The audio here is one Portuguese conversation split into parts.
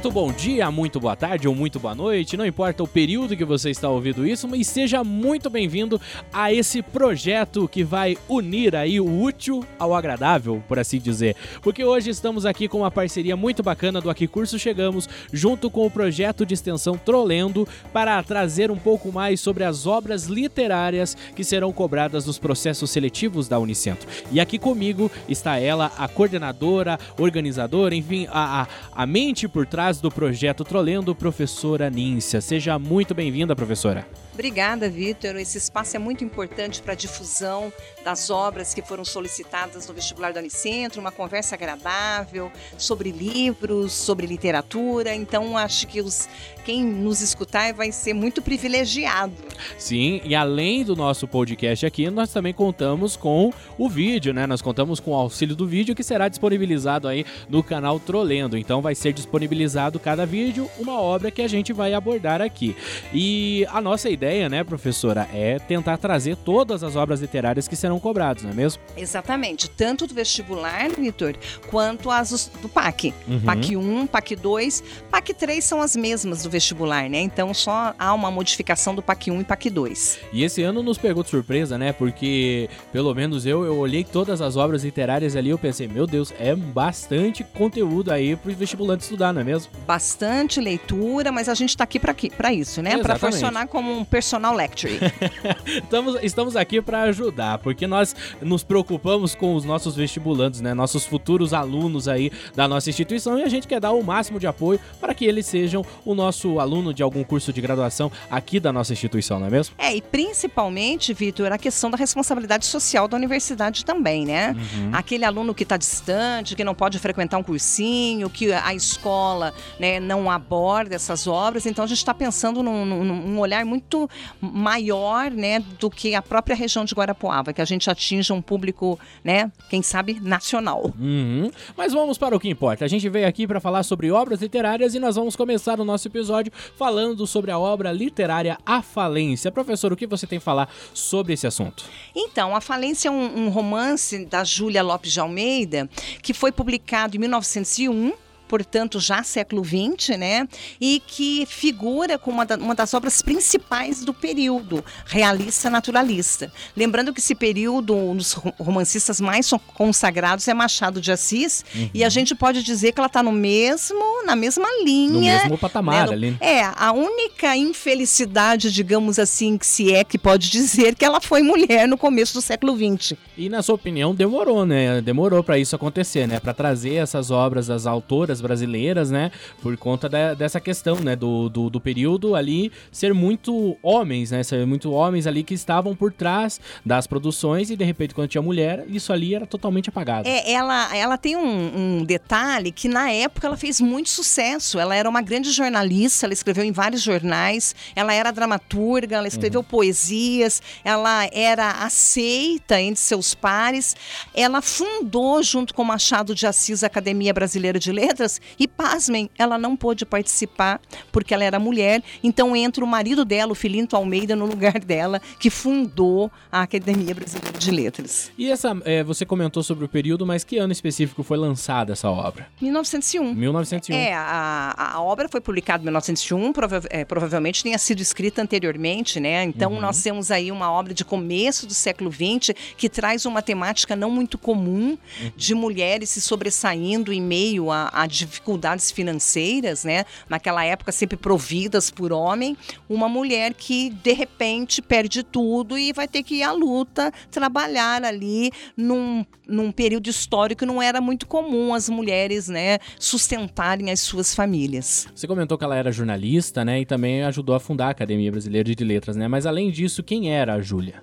Muito bom dia, muito boa tarde ou muito boa noite, não importa o período que você está ouvindo isso, mas seja muito bem-vindo a esse projeto que vai unir aí o útil ao agradável, por assim dizer. Porque hoje estamos aqui com uma parceria muito bacana do Aqui Curso Chegamos, junto com o projeto de extensão Trolendo, para trazer um pouco mais sobre as obras literárias que serão cobradas nos processos seletivos da Unicentro. E aqui comigo está ela, a coordenadora, organizadora, enfim, a, a, a mente por trás do projeto Trolendo, professora Níncia. Seja muito bem-vinda, professora. Obrigada, Vitor. Esse espaço é muito importante para a difusão das obras que foram solicitadas no vestibular da Unicentro, uma conversa agradável sobre livros, sobre literatura. Então, acho que os, quem nos escutar vai ser muito privilegiado. Sim, e além do nosso podcast aqui, nós também contamos com o vídeo, né? Nós contamos com o auxílio do vídeo que será disponibilizado aí no canal Trolendo. Então, vai ser disponibilizado cada vídeo uma obra que a gente vai abordar aqui. E a nossa ideia ideia, né, professora, é tentar trazer todas as obras literárias que serão cobradas, não é mesmo? Exatamente, tanto do vestibular, Vitor, quanto as do PAC. Uhum. PAC 1, PAC 2, PAC 3 são as mesmas do vestibular, né? Então só há uma modificação do PAC 1 e PAC 2. E esse ano nos pegou de surpresa, né? Porque pelo menos eu, eu olhei todas as obras literárias ali, eu pensei, meu Deus, é bastante conteúdo aí para os vestibulantes estudar, não é mesmo? Bastante leitura, mas a gente está aqui para isso, né? Para funcionar como um personal lecture. estamos, estamos aqui para ajudar, porque nós nos preocupamos com os nossos vestibulantes, né? Nossos futuros alunos aí da nossa instituição e a gente quer dar o máximo de apoio para que eles sejam o nosso aluno de algum curso de graduação aqui da nossa instituição, não é mesmo? É, e principalmente, Vitor, a questão da responsabilidade social da universidade também, né? Uhum. Aquele aluno que está distante, que não pode frequentar um cursinho, que a escola né, não aborda essas obras, então a gente está pensando num, num olhar muito maior, né, do que a própria região de Guarapuava, que a gente atinja um público, né, quem sabe nacional. Uhum. Mas vamos para o que importa. A gente veio aqui para falar sobre obras literárias e nós vamos começar o nosso episódio falando sobre a obra literária A Falência. Professor, o que você tem a falar sobre esse assunto? Então, A Falência é um, um romance da Júlia Lopes de Almeida que foi publicado em 1901 portanto, já século XX, né? E que figura como uma, da, uma das obras principais do período realista naturalista. Lembrando que esse período, um dos romancistas mais consagrados é Machado de Assis, uhum. e a gente pode dizer que ela está no mesmo, na mesma linha. No mesmo patamar né? ali. É, a única infelicidade, digamos assim, que se é que pode dizer que ela foi mulher no começo do século XX. E na sua opinião, demorou, né? Demorou para isso acontecer, né? Para trazer essas obras, as autoras brasileiras, né? Por conta de, dessa questão, né? Do, do, do, período ali ser muito homens, né? Ser muito homens ali que estavam por trás das produções e de repente quando tinha mulher, isso ali era totalmente apagado. É, ela, ela tem um, um detalhe que na época ela fez muito sucesso. Ela era uma grande jornalista, ela escreveu em vários jornais, ela era dramaturga, ela escreveu uhum. poesias, ela era aceita entre seus pares. Ela fundou, junto com Machado de Assis, a Academia Brasileira de Letras e, pasmem, ela não pôde participar porque ela era mulher. Então entra o marido dela, o Filinto Almeida, no lugar dela, que fundou a Academia Brasileira de Letras. E essa, é, você comentou sobre o período, mas que ano específico foi lançada essa obra? 1901. 1901. É, a, a obra foi publicada em 1901, prova é, provavelmente tenha sido escrita anteriormente, né? Então uhum. nós temos aí uma obra de começo do século XX que traz uma temática não muito comum uhum. de mulheres se sobressaindo em meio a, a dificuldades financeiras, né? Naquela época sempre providas por homem, uma mulher que de repente perde tudo e vai ter que ir à luta, trabalhar ali num, num período histórico que não era muito comum as mulheres, né, sustentarem as suas famílias. Você comentou que ela era jornalista, né, e também ajudou a fundar a Academia Brasileira de Letras, né? Mas além disso, quem era a Júlia?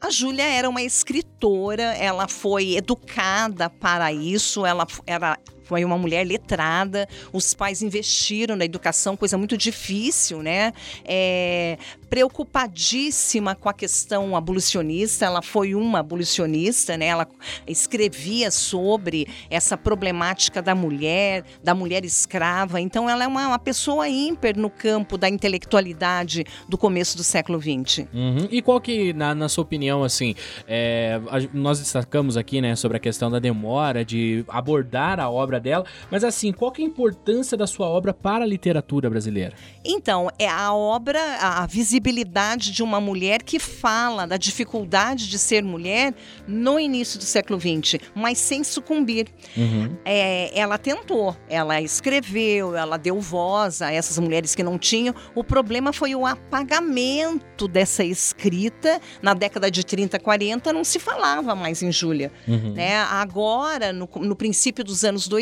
A Júlia era uma escritora, ela foi educada para isso, ela era foi uma mulher letrada, os pais investiram na educação, coisa muito difícil, né? É, preocupadíssima com a questão abolicionista, ela foi uma abolicionista, né? Ela escrevia sobre essa problemática da mulher, da mulher escrava. Então, ela é uma, uma pessoa ímpar no campo da intelectualidade do começo do século XX. Uhum. E qual que, na, na sua opinião, assim, é, nós destacamos aqui, né, sobre a questão da demora de abordar a obra obra dela, mas assim, qual que é a importância da sua obra para a literatura brasileira? Então, é a obra, a visibilidade de uma mulher que fala da dificuldade de ser mulher no início do século XX, mas sem sucumbir. Uhum. É, ela tentou, ela escreveu, ela deu voz a essas mulheres que não tinham. O problema foi o apagamento dessa escrita. Na década de 30, 40, não se falava mais em Júlia. Uhum. Né? Agora, no, no, princípio dos anos 2000,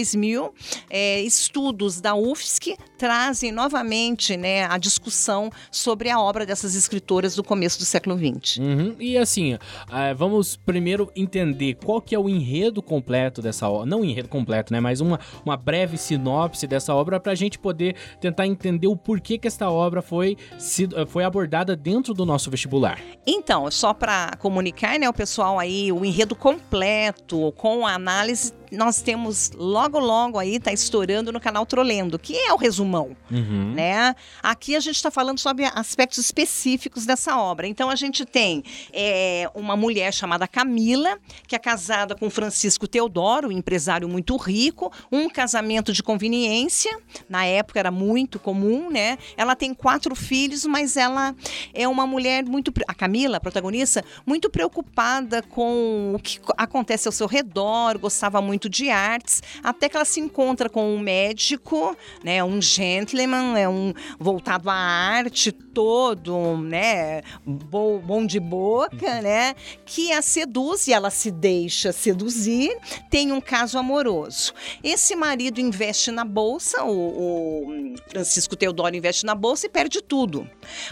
é, estudos da UFSC trazem novamente né, a discussão sobre a obra dessas escritoras do começo do século XX. Uhum. E assim, uh, vamos primeiro entender qual que é o enredo completo dessa obra. Não o enredo completo, né? Mas uma, uma breve sinopse dessa obra para a gente poder tentar entender o porquê que esta obra foi, foi abordada dentro do nosso vestibular. Então, só para comunicar, né, o pessoal aí, o enredo completo, com a análise nós temos logo, logo aí, tá estourando no canal Trolendo, que é o resumão, uhum. né? Aqui a gente está falando sobre aspectos específicos dessa obra. Então a gente tem é, uma mulher chamada Camila, que é casada com Francisco Teodoro, um empresário muito rico, um casamento de conveniência, na época era muito comum, né? Ela tem quatro filhos, mas ela é uma mulher muito, a Camila, a protagonista, muito preocupada com o que acontece ao seu redor, gostava muito muito de artes, até que ela se encontra com um médico, né, um gentleman, é um voltado à arte, todo, né, bom, bom de boca, uhum. né, que a seduz e ela se deixa seduzir, tem um caso amoroso. Esse marido investe na bolsa, o, o Francisco Teodoro investe na bolsa e perde tudo.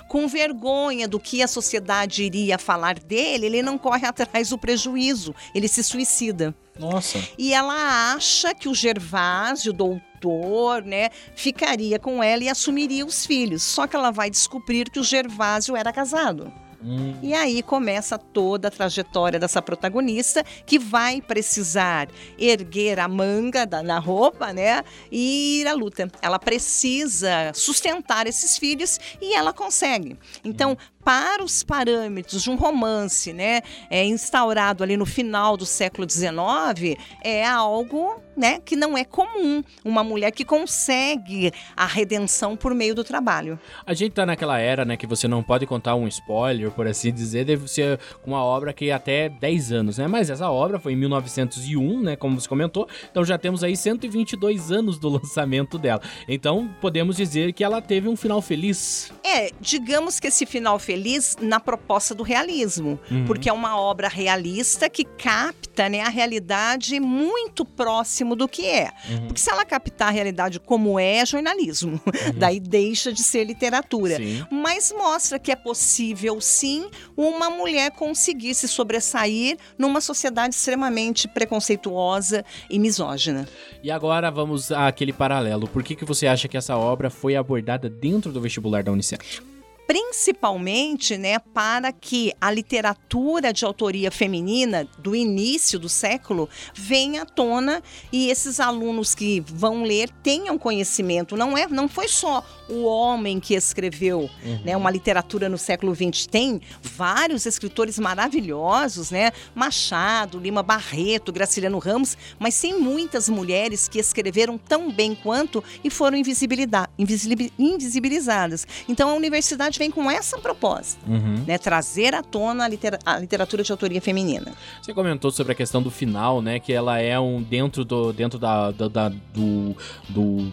Com vergonha do que a sociedade iria falar dele, ele não corre atrás do prejuízo, ele se suicida. Nossa. E ela acha que o Gervásio, doutor, né, ficaria com ela e assumiria os filhos. Só que ela vai descobrir que o Gervásio era casado. Hum. E aí começa toda a trajetória dessa protagonista que vai precisar erguer a manga da, na roupa, né? E ir à luta. Ela precisa sustentar esses filhos e ela consegue. Então, hum para os parâmetros de um romance, né, é, instaurado ali no final do século XIX, é algo né, que não é comum. Uma mulher que consegue a redenção por meio do trabalho. A gente tá naquela era, né, que você não pode contar um spoiler, por assim dizer, deve ser uma obra que até 10 anos, né? Mas essa obra foi em 1901, né, como você comentou, então já temos aí 122 anos do lançamento dela. Então, podemos dizer que ela teve um final feliz. É, digamos que esse final feliz feliz na proposta do realismo, uhum. porque é uma obra realista que capta né, a realidade muito próximo do que é. Uhum. Porque se ela captar a realidade como é, é jornalismo. Uhum. Daí deixa de ser literatura. Sim. Mas mostra que é possível, sim, uma mulher conseguir se sobressair numa sociedade extremamente preconceituosa e misógina. E agora vamos àquele paralelo. Por que, que você acha que essa obra foi abordada dentro do vestibular da Unicef? Principalmente né, para que a literatura de autoria feminina do início do século venha à tona e esses alunos que vão ler tenham conhecimento. Não, é, não foi só o homem que escreveu uhum. né, uma literatura no século XX. Tem vários escritores maravilhosos, né? Machado, Lima Barreto, Graciliano Ramos, mas tem muitas mulheres que escreveram tão bem quanto e foram invisibilizadas. Então a universidade vem com essa proposta, uhum. né? Trazer à tona a, litera a, literatura de autoria feminina. Você comentou sobre a questão do final, né? Que ela é um dentro do dentro da, da, da do, do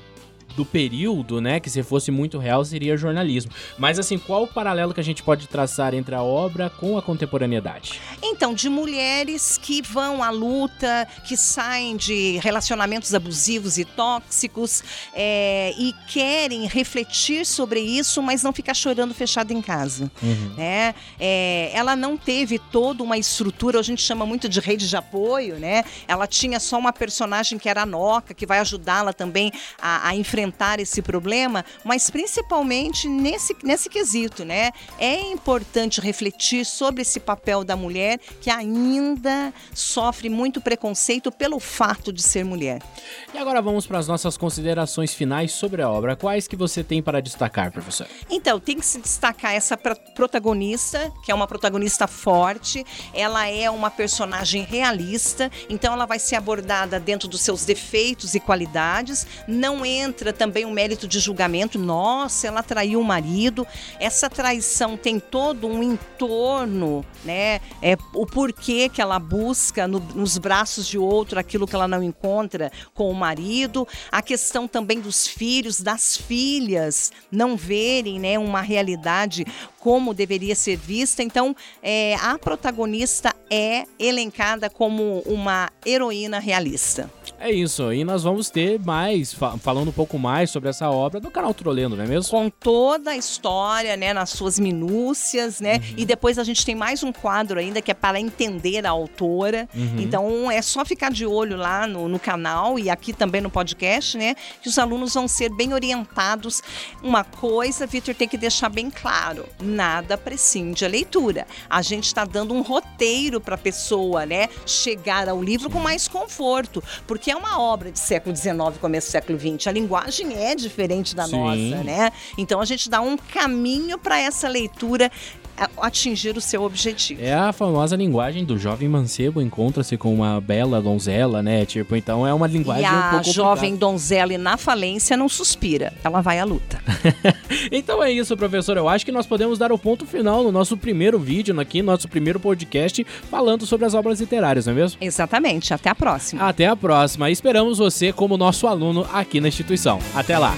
do período, né, que se fosse muito real seria jornalismo. Mas assim, qual o paralelo que a gente pode traçar entre a obra com a contemporaneidade? Então, de mulheres que vão à luta, que saem de relacionamentos abusivos e tóxicos é, e querem refletir sobre isso, mas não ficar chorando fechado em casa. Uhum. Né? É, ela não teve toda uma estrutura, a gente chama muito de rede de apoio, né? Ela tinha só uma personagem que era a Noca, que vai ajudá-la também a, a enfrentar enfrentar esse problema, mas principalmente nesse, nesse quesito, né? É importante refletir sobre esse papel da mulher que ainda sofre muito preconceito pelo fato de ser mulher. E agora vamos para as nossas considerações finais sobre a obra. Quais que você tem para destacar, professor? Então, tem que se destacar essa protagonista, que é uma protagonista forte, ela é uma personagem realista, então ela vai ser abordada dentro dos seus defeitos e qualidades, não entra também o um mérito de julgamento, nossa, ela traiu o marido, essa traição tem todo um entorno, né, é, o porquê que ela busca no, nos braços de outro aquilo que ela não encontra com o marido, a questão também dos filhos, das filhas, não verem, né, uma realidade como deveria ser vista. Então, é, a protagonista é elencada como uma heroína realista. É isso, e nós vamos ter mais, falando um pouco mais sobre essa obra do canal Trolendo, não é mesmo? Com toda a história, né, nas suas minúcias, né? Uhum. E depois a gente tem mais um quadro ainda que é para entender a autora. Uhum. Então é só ficar de olho lá no, no canal e aqui também no podcast, né? Que os alunos vão ser bem orientados. Uma coisa, Vitor, tem que deixar bem claro: nada prescinde a leitura. A gente está dando um roteiro para a pessoa, né? Chegar ao livro com mais conforto, porque é uma obra de século XIX, começo do século XX. A linguagem é diferente da Sim. nossa, né? Então a gente dá um caminho para essa leitura atingir o seu objetivo. É a famosa linguagem do jovem mancebo encontra-se com uma bela donzela, né? Tipo, então é uma linguagem e a um pouco jovem donzela na falência não suspira, ela vai à luta. então é isso, professor. Eu acho que nós podemos dar o ponto final no nosso primeiro vídeo aqui, nosso primeiro podcast falando sobre as obras literárias, não é mesmo? Exatamente. Até a próxima. Até a próxima. Esperamos você como nosso aluno aqui na instituição. Até lá.